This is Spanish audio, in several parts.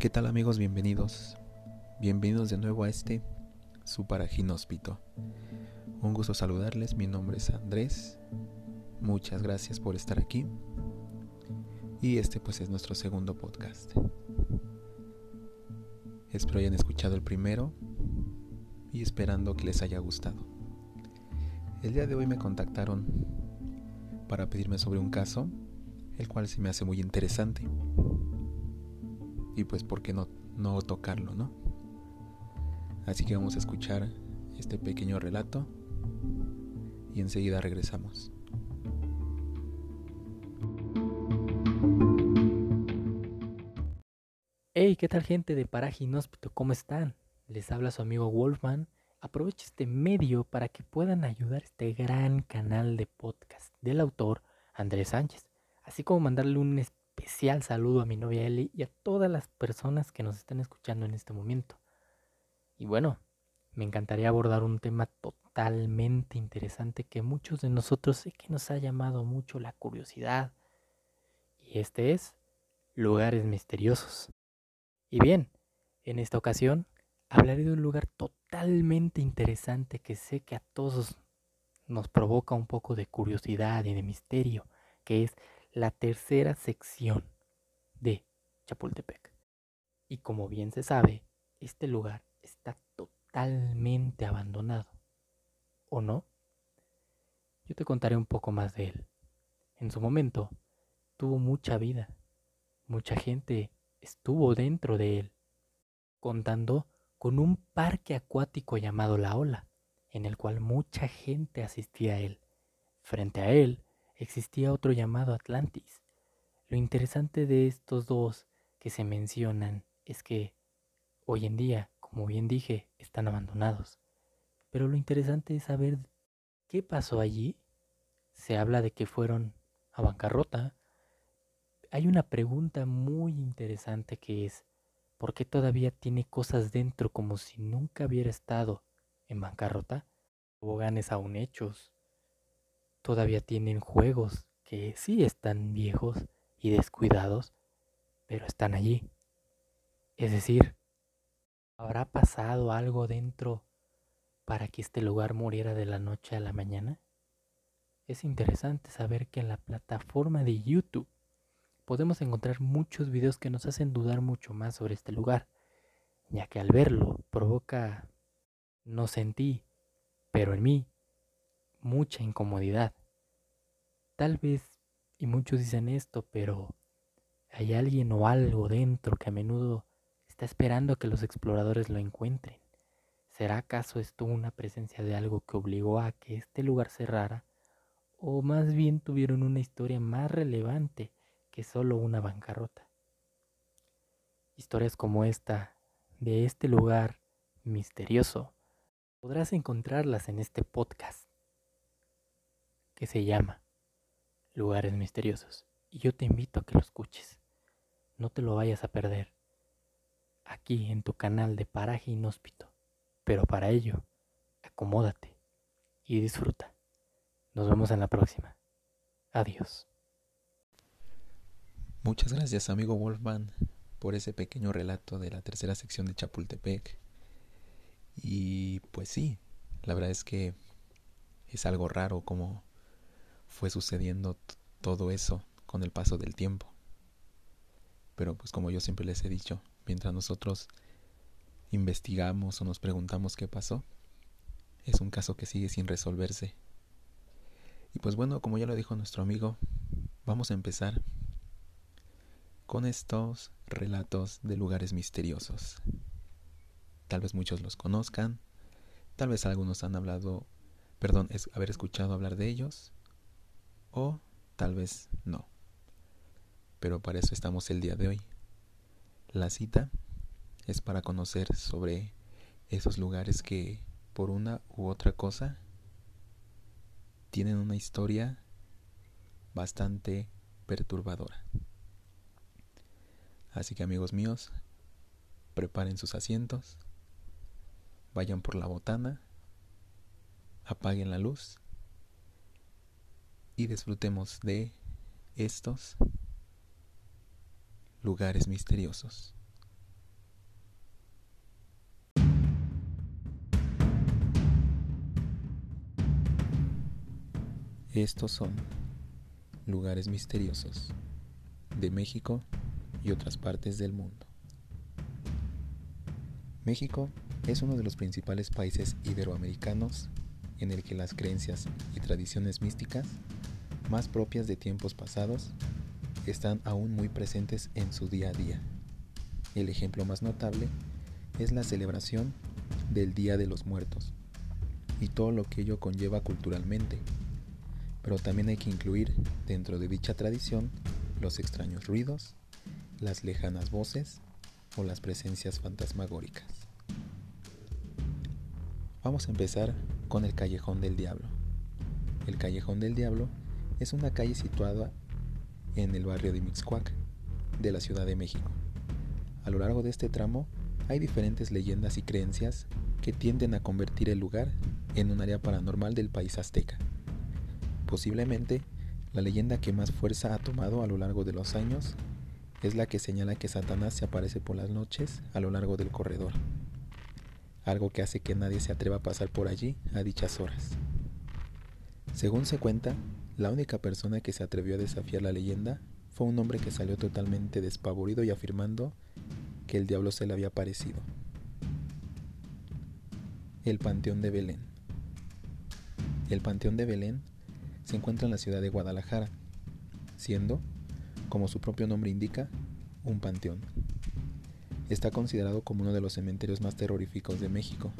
¿Qué tal amigos? Bienvenidos. Bienvenidos de nuevo a este su paraginóspito. Un gusto saludarles, mi nombre es Andrés. Muchas gracias por estar aquí. Y este pues es nuestro segundo podcast. Espero hayan escuchado el primero y esperando que les haya gustado. El día de hoy me contactaron para pedirme sobre un caso, el cual se me hace muy interesante y pues por qué no, no tocarlo, ¿no? Así que vamos a escuchar este pequeño relato y enseguida regresamos. Hey, ¿qué tal gente de Paraje Inhóspito? ¿Cómo están? Les habla su amigo Wolfman. Aprovecho este medio para que puedan ayudar este gran canal de podcast del autor Andrés Sánchez, así como mandarle un especial saludo a mi novia Eli y a todas las personas que nos están escuchando en este momento. Y bueno, me encantaría abordar un tema totalmente interesante que muchos de nosotros sé que nos ha llamado mucho la curiosidad. Y este es lugares misteriosos. Y bien, en esta ocasión hablaré de un lugar totalmente interesante que sé que a todos nos provoca un poco de curiosidad y de misterio, que es la tercera sección de Chapultepec. Y como bien se sabe, este lugar está totalmente abandonado. ¿O no? Yo te contaré un poco más de él. En su momento, tuvo mucha vida. Mucha gente estuvo dentro de él, contando con un parque acuático llamado La Ola, en el cual mucha gente asistía a él. Frente a él existía otro llamado Atlantis. Lo interesante de estos dos que se mencionan es que hoy en día, como bien dije, están abandonados. Pero lo interesante es saber qué pasó allí. Se habla de que fueron a bancarrota. Hay una pregunta muy interesante que es, ¿por qué todavía tiene cosas dentro como si nunca hubiera estado en bancarrota? Toboganes aún hechos, todavía tienen juegos que sí están viejos y descuidados, pero están allí. Es decir, ¿habrá pasado algo dentro para que este lugar muriera de la noche a la mañana? Es interesante saber que en la plataforma de YouTube podemos encontrar muchos videos que nos hacen dudar mucho más sobre este lugar, ya que al verlo provoca, no sentí, pero en mí, mucha incomodidad. Tal vez, y muchos dicen esto, pero hay alguien o algo dentro que a menudo está esperando a que los exploradores lo encuentren. ¿Será acaso esto una presencia de algo que obligó a que este lugar cerrara? ¿O más bien tuvieron una historia más relevante que solo una bancarrota? Historias como esta, de este lugar misterioso, podrás encontrarlas en este podcast que se llama Lugares Misteriosos. Y yo te invito a que lo escuches. No te lo vayas a perder. Aquí en tu canal de Paraje Inhóspito. Pero para ello, acomódate y disfruta. Nos vemos en la próxima. Adiós. Muchas gracias amigo Wolfman por ese pequeño relato de la tercera sección de Chapultepec. Y pues sí, la verdad es que es algo raro como fue sucediendo todo eso con el paso del tiempo. Pero pues como yo siempre les he dicho, mientras nosotros investigamos o nos preguntamos qué pasó, es un caso que sigue sin resolverse. Y pues bueno, como ya lo dijo nuestro amigo, vamos a empezar con estos relatos de lugares misteriosos. Tal vez muchos los conozcan, tal vez algunos han hablado, perdón, es haber escuchado hablar de ellos, o tal vez no. Pero para eso estamos el día de hoy. La cita es para conocer sobre esos lugares que por una u otra cosa tienen una historia bastante perturbadora. Así que amigos míos, preparen sus asientos, vayan por la botana, apaguen la luz y disfrutemos de estos lugares misteriosos. Estos son lugares misteriosos de México y otras partes del mundo. México es uno de los principales países iberoamericanos en el que las creencias y tradiciones místicas más propias de tiempos pasados están aún muy presentes en su día a día. El ejemplo más notable es la celebración del Día de los Muertos y todo lo que ello conlleva culturalmente. Pero también hay que incluir dentro de dicha tradición los extraños ruidos, las lejanas voces o las presencias fantasmagóricas. Vamos a empezar con el Callejón del Diablo. El Callejón del Diablo es una calle situada en el barrio de Mixcuac, de la Ciudad de México. A lo largo de este tramo hay diferentes leyendas y creencias que tienden a convertir el lugar en un área paranormal del país azteca. Posiblemente, la leyenda que más fuerza ha tomado a lo largo de los años es la que señala que Satanás se aparece por las noches a lo largo del corredor, algo que hace que nadie se atreva a pasar por allí a dichas horas. Según se cuenta, la única persona que se atrevió a desafiar la leyenda fue un hombre que salió totalmente despavorido y afirmando que el diablo se le había parecido. El Panteón de Belén. El Panteón de Belén se encuentra en la ciudad de Guadalajara, siendo, como su propio nombre indica, un panteón. Está considerado como uno de los cementerios más terroríficos de México.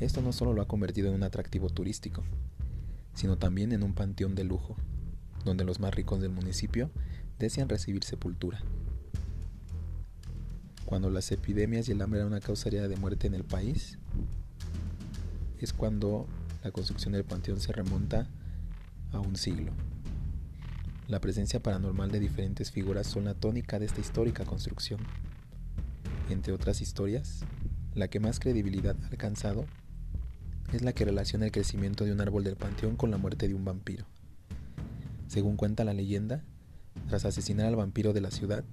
Esto no solo lo ha convertido en un atractivo turístico, sino también en un panteón de lujo, donde los más ricos del municipio desean recibir sepultura. Cuando las epidemias y el hambre eran una causaría de muerte en el país, es cuando la construcción del panteón se remonta a un siglo. La presencia paranormal de diferentes figuras son la tónica de esta histórica construcción. Entre otras historias, la que más credibilidad ha alcanzado es la que relaciona el crecimiento de un árbol del panteón con la muerte de un vampiro. Según cuenta la leyenda, tras asesinar al vampiro de la ciudad,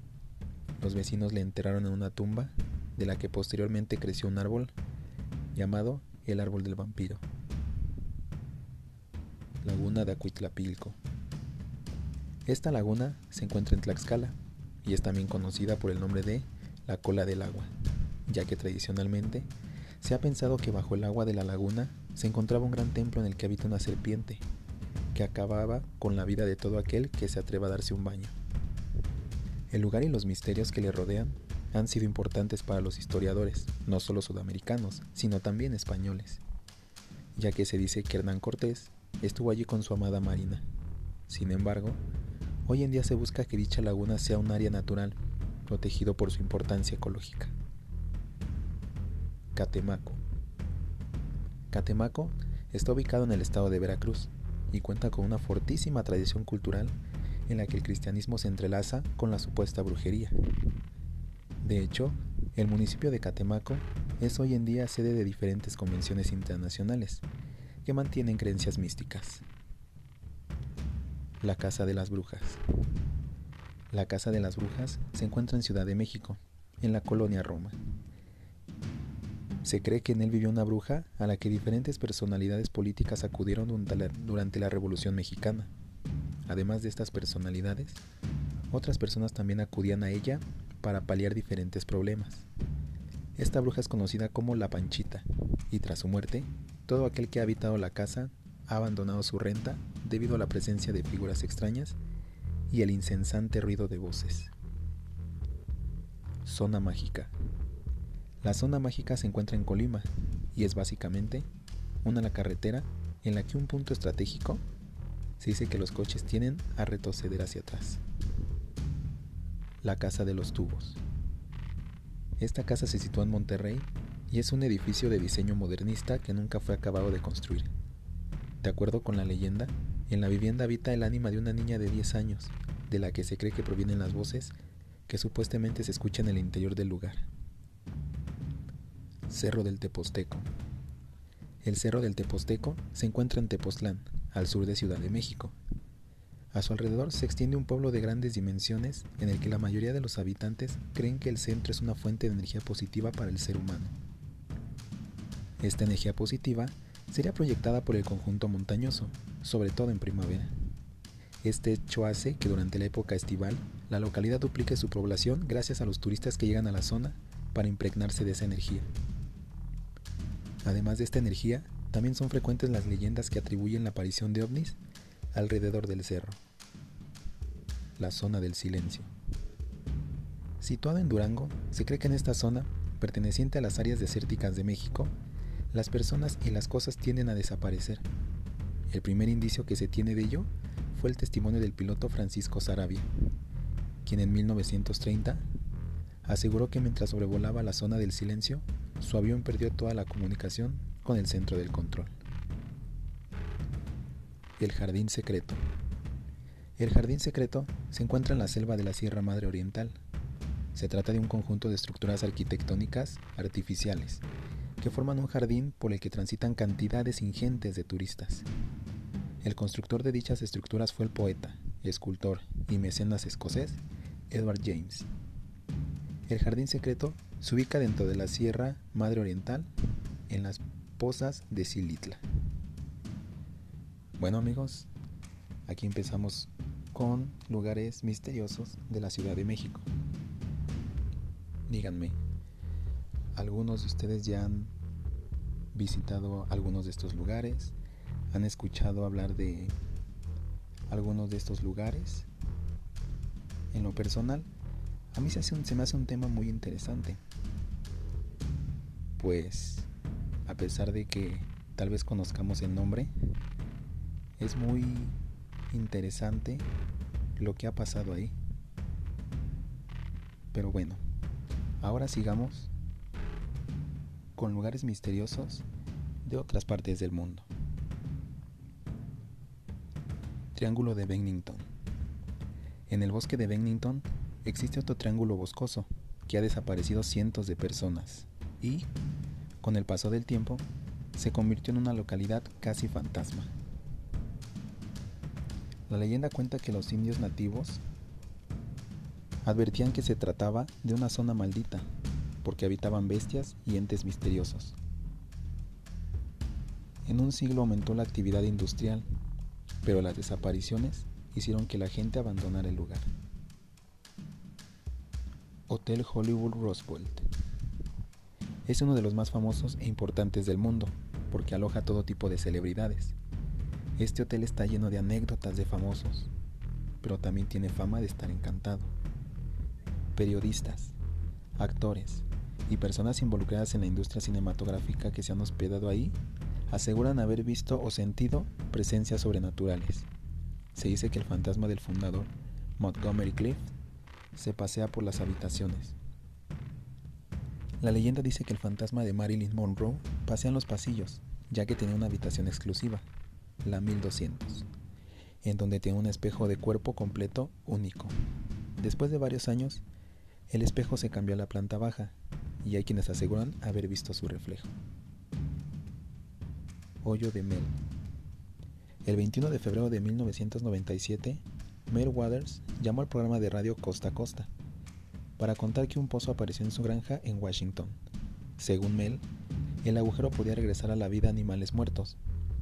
los vecinos le enterraron en una tumba de la que posteriormente creció un árbol llamado el árbol del vampiro. Laguna de Acuitlapilco. Esta laguna se encuentra en Tlaxcala y es también conocida por el nombre de la cola del agua, ya que tradicionalmente se ha pensado que bajo el agua de la laguna se encontraba un gran templo en el que habita una serpiente, que acababa con la vida de todo aquel que se atreva a darse un baño. El lugar y los misterios que le rodean han sido importantes para los historiadores, no solo sudamericanos, sino también españoles, ya que se dice que Hernán Cortés estuvo allí con su amada Marina. Sin embargo, hoy en día se busca que dicha laguna sea un área natural, protegido por su importancia ecológica. Catemaco. Catemaco está ubicado en el estado de Veracruz y cuenta con una fortísima tradición cultural en la que el cristianismo se entrelaza con la supuesta brujería. De hecho, el municipio de Catemaco es hoy en día sede de diferentes convenciones internacionales que mantienen creencias místicas. La Casa de las Brujas. La Casa de las Brujas se encuentra en Ciudad de México, en la colonia Roma. Se cree que en él vivió una bruja a la que diferentes personalidades políticas acudieron durante la Revolución Mexicana. Además de estas personalidades, otras personas también acudían a ella para paliar diferentes problemas. Esta bruja es conocida como la Panchita, y tras su muerte, todo aquel que ha habitado la casa ha abandonado su renta debido a la presencia de figuras extrañas y el incesante ruido de voces. Zona mágica. La zona mágica se encuentra en Colima y es básicamente una la carretera en la que un punto estratégico se dice que los coches tienen a retroceder hacia atrás. La Casa de los Tubos. Esta casa se sitúa en Monterrey y es un edificio de diseño modernista que nunca fue acabado de construir. De acuerdo con la leyenda, en la vivienda habita el ánima de una niña de 10 años, de la que se cree que provienen las voces que supuestamente se escuchan en el interior del lugar. Cerro del Teposteco. El Cerro del Teposteco se encuentra en Tepoztlán, al sur de Ciudad de México. A su alrededor se extiende un pueblo de grandes dimensiones en el que la mayoría de los habitantes creen que el centro es una fuente de energía positiva para el ser humano. Esta energía positiva sería proyectada por el conjunto montañoso, sobre todo en primavera. Este hecho hace que durante la época estival la localidad duplique su población gracias a los turistas que llegan a la zona para impregnarse de esa energía. Además de esta energía, también son frecuentes las leyendas que atribuyen la aparición de ovnis alrededor del cerro, la zona del silencio. Situada en Durango, se cree que en esta zona, perteneciente a las áreas desérticas de México, las personas y las cosas tienden a desaparecer. El primer indicio que se tiene de ello fue el testimonio del piloto Francisco Sarabia, quien en 1930 aseguró que mientras sobrevolaba la zona del silencio, su avión perdió toda la comunicación con el centro del control. El Jardín Secreto. El Jardín Secreto se encuentra en la selva de la Sierra Madre Oriental. Se trata de un conjunto de estructuras arquitectónicas artificiales que forman un jardín por el que transitan cantidades ingentes de turistas. El constructor de dichas estructuras fue el poeta, escultor y mecenas escocés Edward James. El jardín secreto se ubica dentro de la Sierra Madre Oriental, en las pozas de Silitla. Bueno amigos, aquí empezamos con lugares misteriosos de la Ciudad de México. Díganme, ¿algunos de ustedes ya han visitado algunos de estos lugares? ¿Han escuchado hablar de algunos de estos lugares? En lo personal, a mí se, se me hace un tema muy interesante. Pues, a pesar de que tal vez conozcamos el nombre, es muy interesante lo que ha pasado ahí. Pero bueno, ahora sigamos con lugares misteriosos de otras partes del mundo. Triángulo de Bennington. En el bosque de Bennington existe otro triángulo boscoso que ha desaparecido cientos de personas y, con el paso del tiempo, se convirtió en una localidad casi fantasma. La leyenda cuenta que los indios nativos advertían que se trataba de una zona maldita, porque habitaban bestias y entes misteriosos. En un siglo aumentó la actividad industrial, pero las desapariciones hicieron que la gente abandonara el lugar. Hotel Hollywood Roosevelt es uno de los más famosos e importantes del mundo, porque aloja todo tipo de celebridades, este hotel está lleno de anécdotas de famosos, pero también tiene fama de estar encantado. Periodistas, actores y personas involucradas en la industria cinematográfica que se han hospedado ahí aseguran haber visto o sentido presencias sobrenaturales. Se dice que el fantasma del fundador, Montgomery Clift, se pasea por las habitaciones. La leyenda dice que el fantasma de Marilyn Monroe pasea en los pasillos, ya que tenía una habitación exclusiva la 1200, en donde tiene un espejo de cuerpo completo único. Después de varios años, el espejo se cambió a la planta baja y hay quienes aseguran haber visto su reflejo. Hoyo de Mel. El 21 de febrero de 1997, Mel Waters llamó al programa de radio Costa a Costa para contar que un pozo apareció en su granja en Washington. Según Mel, el agujero podía regresar a la vida animales muertos,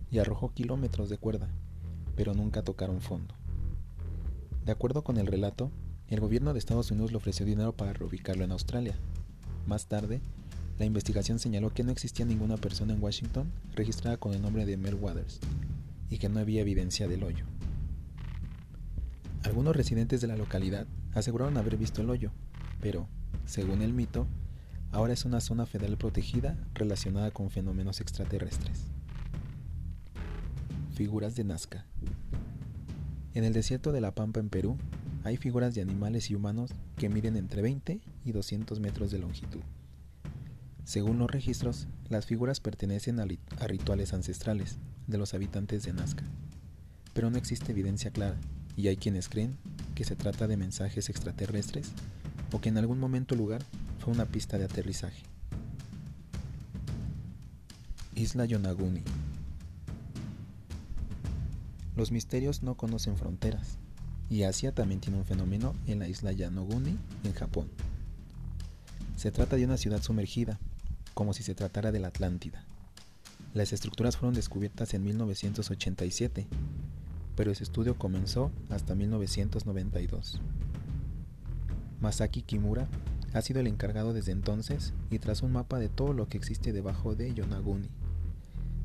y arrojó kilómetros de cuerda, pero nunca tocaron fondo. De acuerdo con el relato, el gobierno de Estados Unidos le ofreció dinero para reubicarlo en Australia. Más tarde, la investigación señaló que no existía ninguna persona en Washington registrada con el nombre de Mel Waters y que no había evidencia del hoyo. Algunos residentes de la localidad aseguraron haber visto el hoyo, pero, según el mito, ahora es una zona federal protegida relacionada con fenómenos extraterrestres. Figuras de Nazca. En el desierto de La Pampa en Perú hay figuras de animales y humanos que miden entre 20 y 200 metros de longitud. Según los registros, las figuras pertenecen a, rituales ancestrales de los habitantes de Nazca, pero no existe evidencia clara y hay quienes creen que se trata de mensajes extraterrestres o que en algún momento lugar fue una pista de aterrizaje. Isla Yonaguni los misterios no conocen fronteras, y Asia también tiene un fenómeno en la isla Yanoguni, en Japón. Se trata de una ciudad sumergida, como si se tratara de la Atlántida. Las estructuras fueron descubiertas en 1987, pero ese estudio comenzó hasta 1992. Masaki Kimura ha sido el encargado desde entonces y tras un mapa de todo lo que existe debajo de Yonaguni.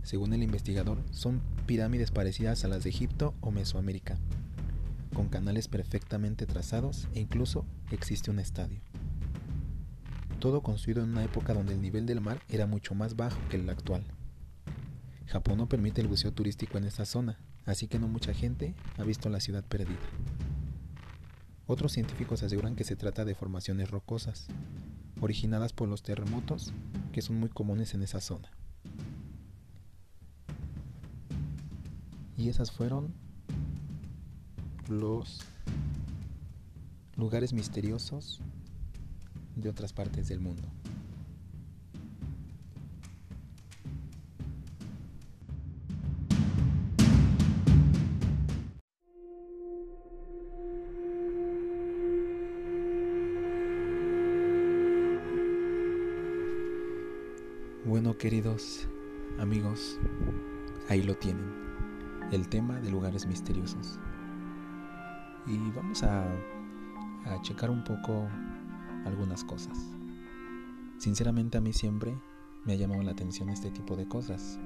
Según el investigador, son pirámides parecidas a las de Egipto o Mesoamérica, con canales perfectamente trazados e incluso existe un estadio. Todo construido en una época donde el nivel del mar era mucho más bajo que el actual. Japón no permite el buceo turístico en esta zona, así que no mucha gente ha visto la ciudad perdida. Otros científicos aseguran que se trata de formaciones rocosas, originadas por los terremotos que son muy comunes en esa zona. Y esas fueron los lugares misteriosos de otras partes del mundo. Queridos amigos, ahí lo tienen, el tema de lugares misteriosos. Y vamos a, checar un poco algunas cosas. Sinceramente a mí siempre me ha llamado la atención este tipo de cosas.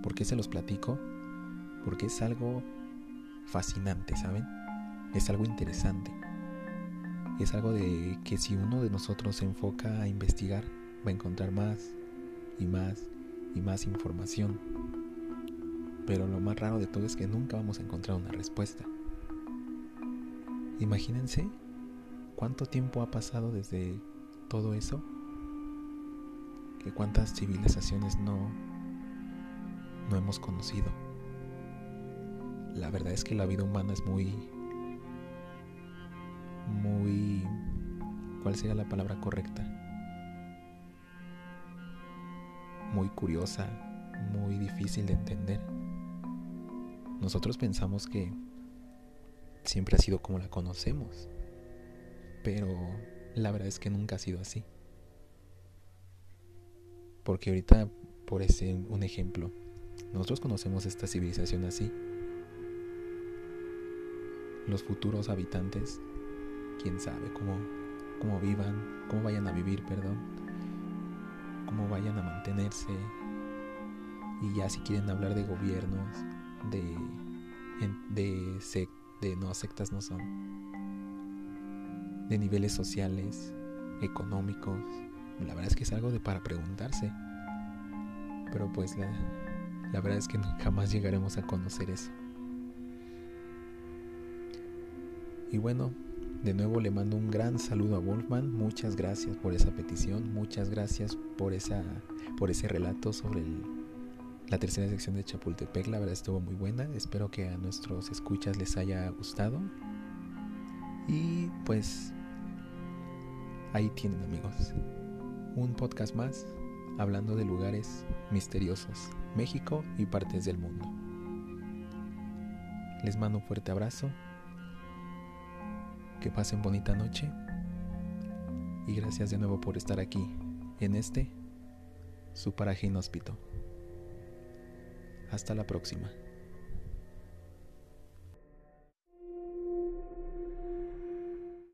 ¿Por qué se los platico? Porque es algo fascinante, ¿saben? Es algo interesante. Es algo de que si uno de nosotros se enfoca a investigar, va a encontrar más y más y más información. Pero lo más raro de todo es que nunca vamos a encontrar una respuesta. Imagínense ¿Cuánto tiempo ha pasado desde todo eso? ¿Que cuántas civilizaciones no, no hemos conocido? La verdad es que la vida humana es muy, muy, ¿cuál sería la palabra correcta? Muy curiosa, muy difícil de entender. Nosotros pensamos que siempre ha sido como la conocemos pero la verdad es que nunca ha sido así. Porque ahorita, por ese un ejemplo, nosotros conocemos esta civilización así. Los futuros habitantes, quién sabe cómo, cómo vivan, cómo vayan a vivir, perdón, cómo vayan a mantenerse. Y ya si quieren hablar de gobiernos, de, de, no sectas no son de niveles sociales, económicos. La verdad es que es algo de para preguntarse. Pero pues la, la verdad es que jamás llegaremos a conocer eso. Y bueno, de nuevo le mando un gran saludo a Wolfman. Muchas gracias por esa petición. Muchas gracias por, esa, por ese relato sobre la tercera sección de Chapultepec. La verdad estuvo muy buena. Espero que a nuestros escuchas les haya gustado. Y pues Ahí tienen amigos. Un podcast más hablando de lugares misteriosos, México y partes del mundo. Les mando un fuerte abrazo. Que pasen bonita noche. Y gracias de nuevo por estar aquí, en este, su paraje inhóspito. Hasta la próxima.